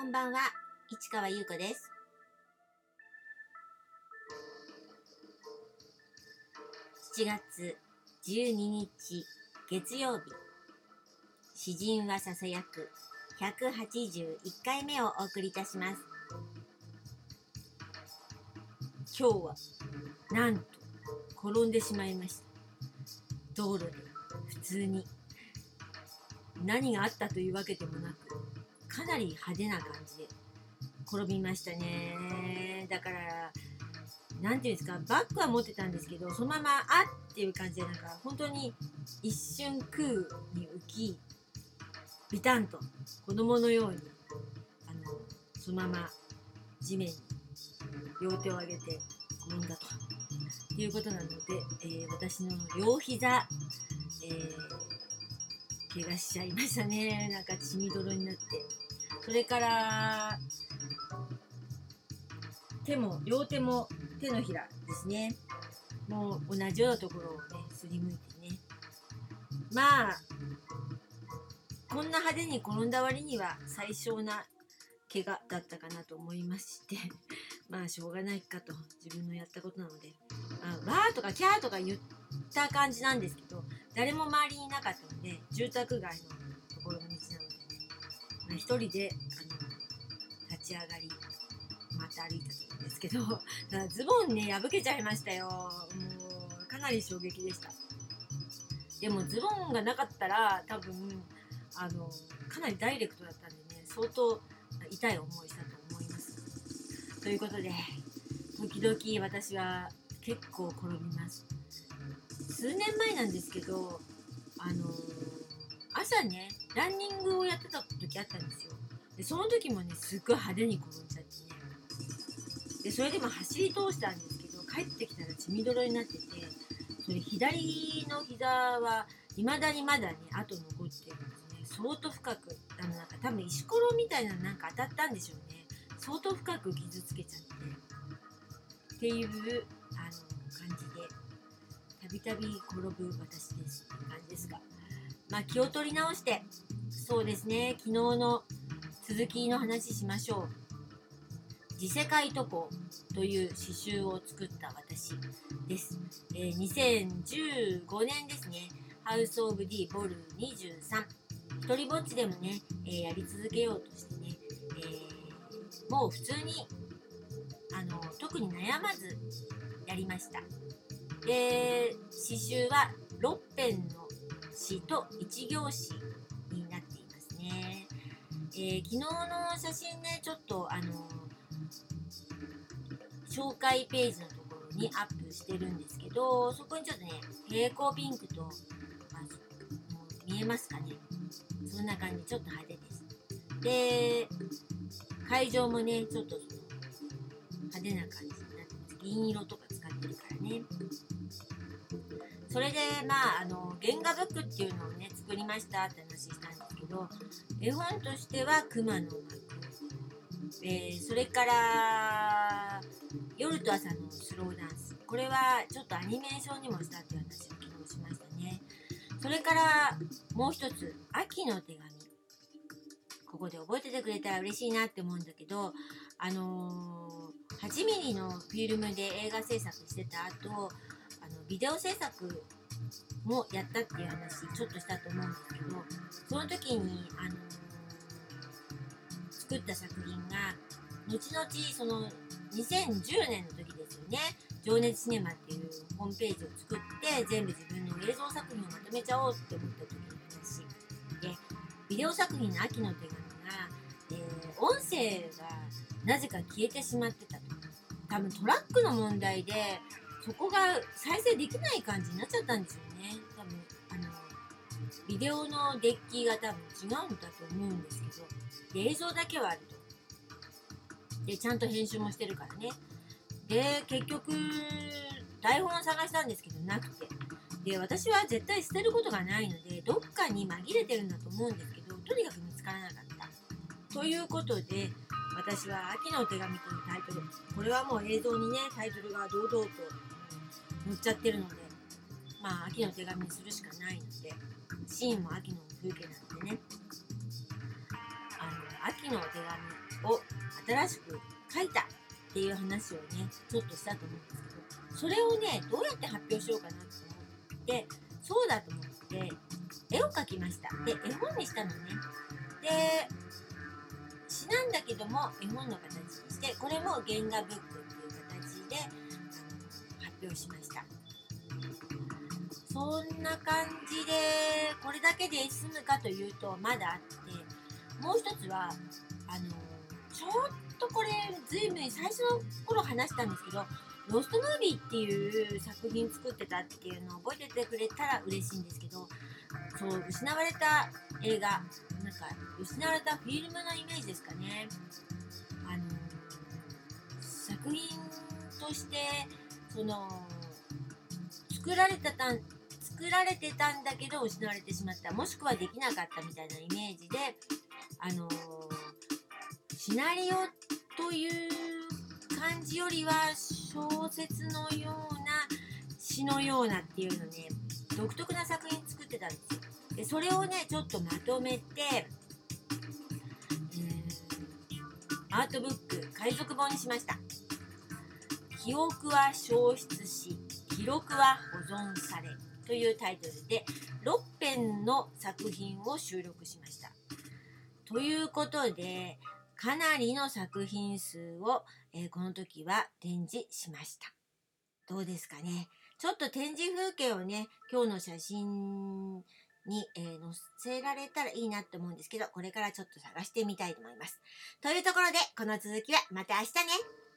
こんばんは、市川優子です。7月12日月曜日、詩人はささやく181回目をお送りいたします。今日は、なんと、転んでしまいました。道路で、普通に。何があったというわけでもなく、かなり派手な感じで転びましたね。だから、なんていうんですか、バッグは持ってたんですけど、そのまま、あっていう感じで、なんか、本当に一瞬空に浮き、ビタンと子供のように、あの、そのまま地面に両手を上げて転んだと。いうことなので、えー私の両膝、えー怪我しちゃいましたね。なんか血みどろになって。それから、手も、両手も手のひらですね。もう同じようなところをね、すりむいてね。まあ、こんな派手に転んだ割には最小な怪我だったかなと思いまして、まあしょうがないかと自分のやったことなので、あわーとかキャーとか言った感じなんですけど、誰も周りにいなかった住宅街のところの道なのでね、まあ一人であの立ち上がり、また歩いたと思うんですけど、ズボンね、破けちゃいましたよ。もう、かなり衝撃でした。でもズボンがなかったら、多分、あの、かなりダイレクトだったんでね、相当痛い思いしたと思います。ということで、時々私は結構転びます。数年前なんですけど、あの朝ね、ランニングをやってた時あったんですよ。で、その時もね、すっごい派手に転んじゃってね。で、それでも走り通したんですけど、帰ってきたら血みどろになってて、それ左の膝は未だにまだね、跡残ってるんですね。相当深く、あの、なんか多分石ころみたいなのなんか当たったんでしょうね。相当深く傷つけちゃって。っていう、あの、感じで、たびたび転ぶ私ですって感じですが。まあ気を取り直して、そうですね、昨日の続きの話しましょう。次世界渡航という詩集を作った私です。えー2015年ですね、ハウス・オブ・ディ・ボル23。一人ぼっちでもね、えーやり続けようとしてね、えーもう普通に、あの、特に悩まずやりました。で、詩集は6編の詩と1行詩になっていますね。えー昨日の写真ね、ちょっとあの紹介ページのところにアップしてるんですけど、そこにちょっとね、蛍光ピンクと、まあ、もう見えますかね。そんな感じ、ちょっと派手です。で、会場もね、ちょっと派手な感じ。銀色とか使ってるからね。それで、まあ、あの、原画ブックっていうのをね、作りましたって話したんですけど、絵本としては熊の幕。えーそれから、夜と朝のスローダンス。これはちょっとアニメーションにもしたっていう話を昨日しましたね。それから、もう一つ、秋の手紙。ここで覚えててくれたら嬉しいなって思うんだけど、あのー8ミリのフィルムで映画制作してた後、あの、ビデオ制作もやったっていう話、ちょっとしたと思うんですけど、その時に、あの作った作品が、後々、その、2010年の時ですよね、情熱シネマっていうホームページを作って、全部自分の映像作品をまとめちゃおうって思った時の話。で、ビデオ作品の秋の手紙が、えー音声がなぜか消えてしまって。多分トラックの問題で、そこが再生できない感じになっちゃったんですよね。多分、あの、ビデオのデッキが多分違うんだと思うんですけど、で映像だけはあると。で、ちゃんと編集もしてるからね。で、結局、台本を探したんですけど、なくて。で、私は絶対捨てることがないので、どっかに紛れてるんだと思うんですけど、とにかく見つからなかった。ということで、私は秋のお手紙というタイトル。これはもう映像にね、タイトルが堂々と載っちゃってるので、まあ、秋の手紙にするしかないので、シーンも秋の風景なのでね、あの、秋の手紙を新しく書いたっていう話をねちょっとしたと思うんですけどそれをねどうやって発表しようかなと思ってそうだと思って絵を描きましたで絵本にしたのねでなんだけども絵本の形にしてこれも原画ブックっていう形で発表しました。そんな感じでこれだけで済むかというとまだあってもう一つはあのちょっとこれずいぶん最初の頃話したんですけどロストムービーっていう作品作ってたっていうのを覚えててくれたら嬉しいんですけどそう失われた映画なんか失われたフィルムのイメージですかね。あの作品としてその作られたたん作られてたんだけど失われてしまった。もしくはできなかったみたいなイメージであのシナリオという感じよりは小説のような詩のようなっていうのね独特な作品作ってたんですよ。でそれをねちょっとまとめて、えーアートブック海賊本にしました。記憶は消失し記録は保存されというタイトルで6編の作品を収録しました。ということでかなりの作品数を、えーこの時は展示しました。どうですかね？ちょっと展示風景をね今日の写真に、えー載せられたらいいなって思うんですけどこれからちょっと探してみたいと思います。というところでこの続きはまた明日ね。